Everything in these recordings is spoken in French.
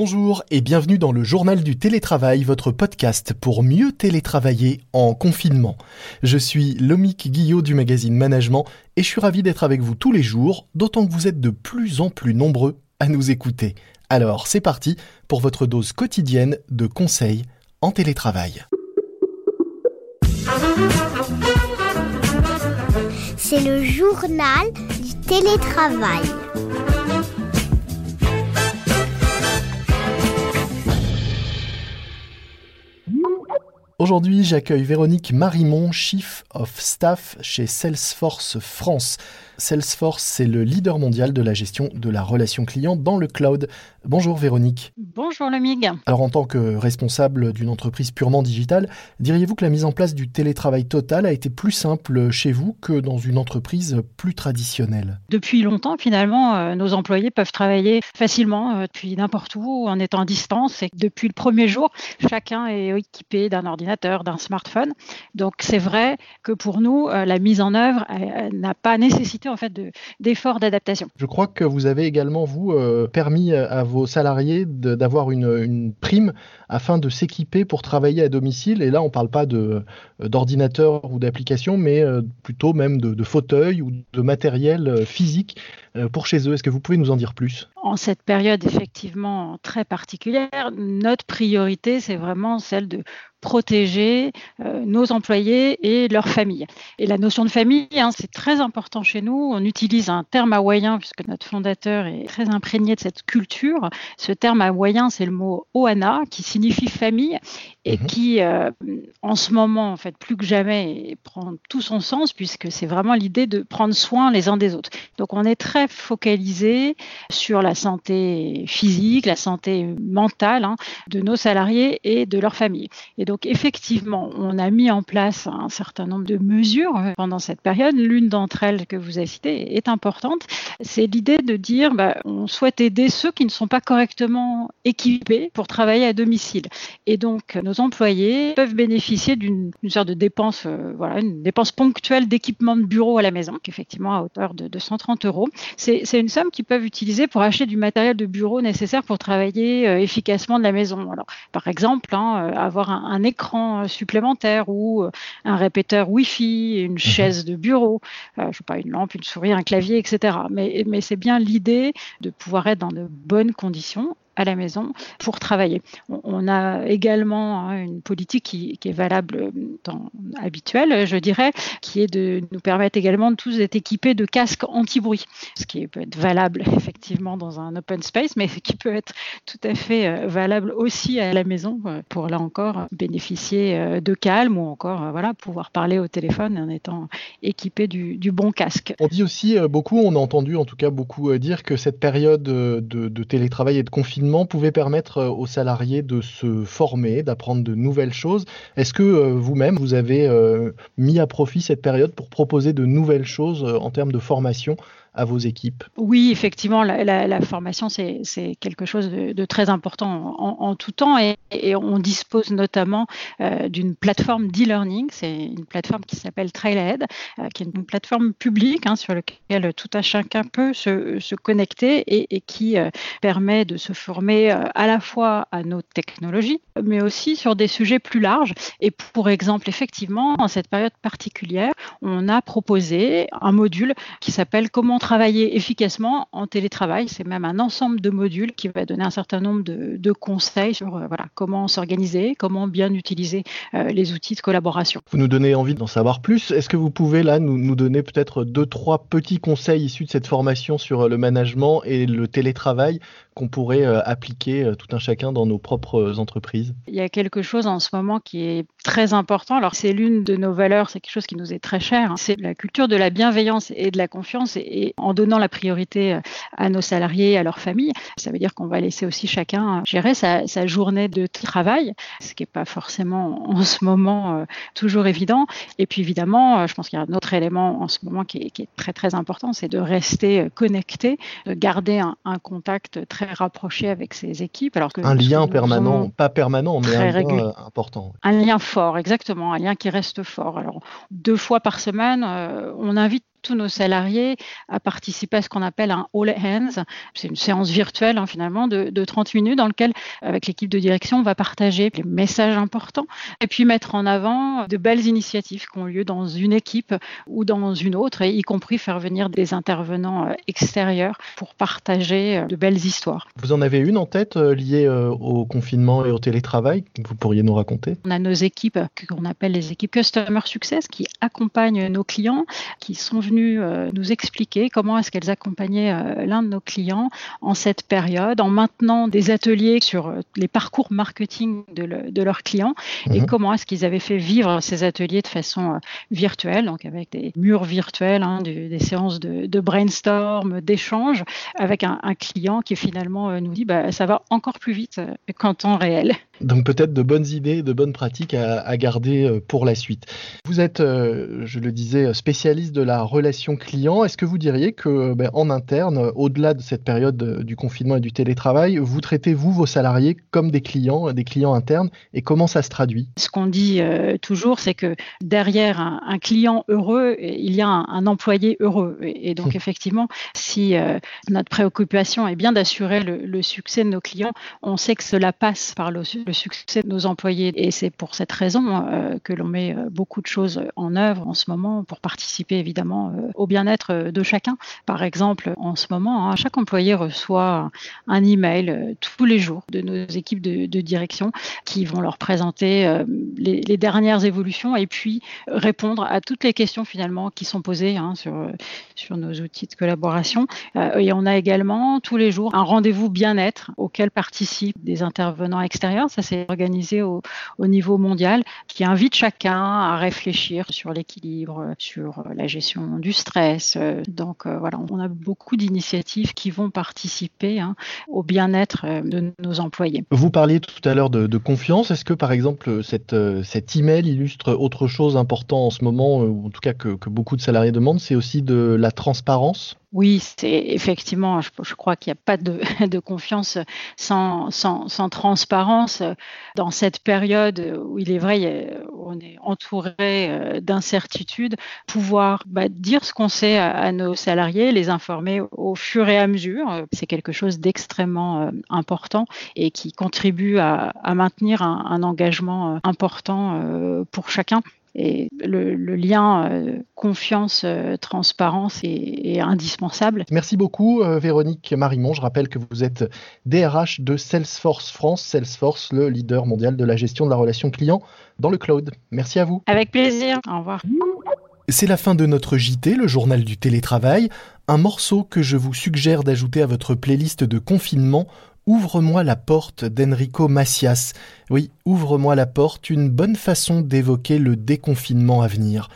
Bonjour et bienvenue dans le journal du télétravail, votre podcast pour mieux télétravailler en confinement. Je suis Lomique Guillot du magazine Management et je suis ravi d'être avec vous tous les jours, d'autant que vous êtes de plus en plus nombreux à nous écouter. Alors c'est parti pour votre dose quotidienne de conseils en télétravail. C'est le journal du télétravail. Aujourd'hui, j'accueille Véronique Marimont, Chief of Staff chez Salesforce France. Salesforce, c'est le leader mondial de la gestion de la relation client dans le cloud. Bonjour Véronique. Bonjour Lemig. Alors en tant que responsable d'une entreprise purement digitale, diriez-vous que la mise en place du télétravail total a été plus simple chez vous que dans une entreprise plus traditionnelle? Depuis longtemps, finalement, euh, nos employés peuvent travailler facilement euh, depuis n'importe où en étant à distance et depuis le premier jour, chacun est équipé d'un ordinateur, d'un smartphone. Donc c'est vrai que pour nous, euh, la mise en œuvre n'a pas nécessité en fait d'efforts d'adaptation. Je crois que vous avez également vous permis à vos salariés d'avoir une, prime afin de s'équiper pour travailler à domicile. Et là, on ne parle pas euh, d'ordinateur ou d'application, mais euh, plutôt même de, de fauteuil ou de matériel physique pour chez eux. Est-ce que vous pouvez nous en dire plus? En cette période effectivement très particulière, notre priorité, c'est vraiment celle de protéger euh, nos employés et leurs familles. Et la notion de famille, hein, c'est très important chez nous. On utilise un terme hawaïen, puisque notre fondateur est très imprégné de cette culture. Ce terme hawaïen, c'est le mot Oana, qui signifie famille et mhm. qui, euh, en ce moment, en fait, plus que jamais, prend tout son sens, puisque c'est vraiment l'idée de prendre soin les uns des autres. Donc, on est très focalisé sur la santé physique, la santé mentale hein, de nos salariés et de leurs familles. Et donc effectivement, on a mis en place un certain nombre de mesures euh, pendant cette période. L'une d'entre elles que vous avez citée est importante. C'est l'idée de dire bah, on souhaite aider ceux qui ne sont pas correctement équipés pour travailler à domicile. Et donc nos employés peuvent bénéficier d'une sorte de dépense, euh, voilà, une dépense ponctuelle d'équipement de bureau à la maison, qui effectivement à hauteur de 230 euros. C'est une somme qu'ils peuvent utiliser pour acheter du matériel de bureau nécessaire pour travailler euh, efficacement de la maison. Alors, par exemple, hein, avoir un écran euh, supplémentaire ou euh, un répéteur Wi-Fi, une mhm. chaise de bureau, euh, je sais pas, une lampe, une souris, un clavier, etc. Mais, mais c'est bien l'idée de pouvoir être dans de bonnes conditions à la maison pour travailler. On, a également hein, une politique qui, est valable dans, habituelle, je dirais, qui est de nous permettre également de tous d'être équipés de casques anti-bruit, ce qui peut être valable effectivement dans un open space, mais qui peut être tout à fait euh, valable aussi à la maison euh, pour là encore bénéficier euh, de calme ou encore voilà pouvoir parler au téléphone en étant équipé du, bon casque. On dit aussi beaucoup, on a entendu en tout cas beaucoup dire que cette période de télétravail et de confinement pouvait permettre euh, aux salariés de se former, d'apprendre de nouvelles choses. Est-ce que euh, vous-même, vous avez euh, mis à profit cette période pour proposer de nouvelles choses en termes de formation à vos équipes Oui, effectivement, la, formation, c'est quelque chose de, très important en, tout temps et, on dispose notamment euh, d'une plateforme d'e-learning. C'est une plateforme qui s'appelle Trailhead, euh, qui est une plateforme publique hein, sur laquelle tout un chacun peut se, connecter et, qui euh, permet de se former à la fois à nos technologies, mais aussi sur des sujets plus larges. Et pour exemple, effectivement, en cette période particulière, on a proposé un module qui s'appelle Comment travailler efficacement en télétravail. C'est même un ensemble de modules qui va donner un certain nombre de, conseils sur euh, voilà, comment s'organiser, comment bien utiliser euh, les outils de collaboration. Vous nous donnez envie d'en savoir plus. Est-ce que vous pouvez là nous, nous donner peut-être deux, trois petits conseils issus de cette formation sur euh, le management et le télétravail qu'on pourrait appliquer tout un chacun dans nos propres entreprises? Il y a quelque chose en ce moment qui est très important. Alors c'est l'une de nos valeurs, c'est quelque chose qui nous est très cher. Hein. C'est la culture de la bienveillance et de la confiance. Et, en donnant la priorité euh, à nos salariés, à leurs familles. Ça veut dire qu'on va laisser aussi chacun euh, gérer sa, journée de travail, ce qui n'est pas forcément en ce moment euh, toujours évident. Et puis évidemment, je pense qu'il y a un autre élément en ce moment qui est, très très important, c'est de rester connecté, de garder un, contact très rapproché avec ses équipes. Alors que un lien permanent, pas permanent, mais un lien important. Un lien fort, exactement, un lien qui reste fort. Alors deux fois par semaine, on invite tous nos salariés à participer à ce qu'on appelle un all hands. C'est une séance virtuelle hein, finalement de, de, 30 minutes dans lequel, avec l'équipe de direction, on va partager les messages importants et puis mettre en avant de belles initiatives qui ont lieu dans une équipe ou dans une autre, et y compris faire venir des intervenants euh, extérieurs pour partager euh, de belles histoires. Vous en avez une en tête euh, liée au confinement et au télétravail que vous pourriez nous raconter? On a nos équipes qu'on appelle les équipes Customer Success qui accompagnent nos clients, qui sont venus nous expliquer comment est-ce qu'elles accompagnaient l'un de nos clients en cette période, en maintenant des ateliers sur les parcours marketing de, leurs clients et mhm. comment est-ce qu'ils avaient fait vivre ces ateliers de façon virtuelle, donc avec des murs virtuels, hein, des séances de, brainstorm, d'échange avec un, client qui finalement euh, nous dit bah, ça va encore plus vite euh, qu'en temps réel. Donc peut-être de bonnes idées, de bonnes pratiques à, garder euh, pour la suite. Vous êtes, je le disais, spécialiste de la relation client. Est-ce que vous diriez que ben, en interne, au-delà de cette période du confinement et du télétravail, vous traitez vous vos salariés comme des clients, des clients internes, et comment ça se traduit? Ce qu'on dit toujours, c'est que derrière un, client heureux, il y a un, employé heureux. Et, donc, effectivement, si euh, notre préoccupation est bien d'assurer le, succès de nos clients, on sait que cela passe par le, succès de nos employés. Et c'est pour cette raison euh, que l'on met euh, beaucoup de choses en œuvre en ce moment pour participer évidemment au bien-être de chacun. Par exemple, en ce moment, hein, chaque employé reçoit un email tous les jours de nos équipes de, direction qui vont leur présenter les, dernières évolutions et puis répondre à toutes les questions finalement qui sont posées hein, sur, nos outils de collaboration. Euh, et on a également tous les jours un rendez-vous bien-être auquel participent des intervenants extérieurs. Ça, c'est organisé au, niveau mondial qui invite chacun à réfléchir sur l'équilibre, sur la gestion du stress. Donc voilà, on a beaucoup d'initiatives qui vont participer hein, au bien-être de nos employés. Vous parliez tout à l'heure de, de, confiance. Est-ce que par exemple cette, cet email illustre autre chose important en ce moment, ou en tout cas que, que beaucoup de salariés demandent, c'est aussi de la transparence? Oui, c'est effectivement, je, crois qu'il n'y a pas de, de confiance sans, sans, sans, transparence. Dans cette période où il est vrai, on est entouré euh, d'incertitudes, pouvoir bah, dire ce qu'on sait à, nos salariés, les informer au fur et à mesure, c'est quelque chose d'extrêmement euh, important et qui contribue à, maintenir un, engagement euh, important pour chacun. Et le, lien euh, confiance-transparence euh, est, indispensable. Merci beaucoup euh, Véronique Marimont. Je rappelle que vous êtes DRH de Salesforce France, Salesforce, le leader mondial de la gestion de la relation client dans le cloud. Merci à vous. Avec plaisir. Au revoir. C'est la fin de notre JT, le journal du télétravail, un morceau que je vous suggère d'ajouter à votre playlist de confinement Ouvre-moi la porte d'Enrico Macias. Oui, ouvre-moi la porte, une bonne façon d'évoquer le déconfinement à venir.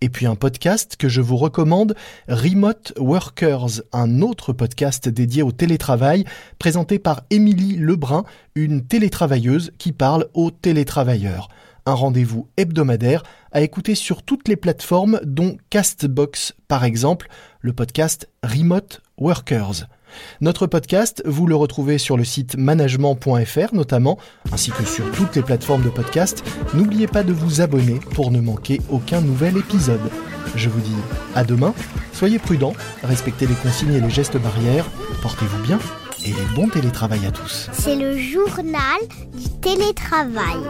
Et puis un podcast que je vous recommande, Remote Workers, un autre podcast dédié au télétravail, présenté par Émilie Lebrun, une télétravailleuse qui parle aux télétravailleurs. Un rendez-vous hebdomadaire à écouter sur toutes les plateformes dont Castbox par exemple, le podcast Remote Workers. Notre podcast, vous le retrouvez sur le site management.fr notamment, ainsi que sur toutes les plateformes de podcast. N'oubliez pas de vous abonner pour ne manquer aucun nouvel épisode. Je vous dis à demain, soyez prudents, respectez les consignes et les gestes barrières, portez-vous bien et bon télétravail à tous. C'est le journal du télétravail.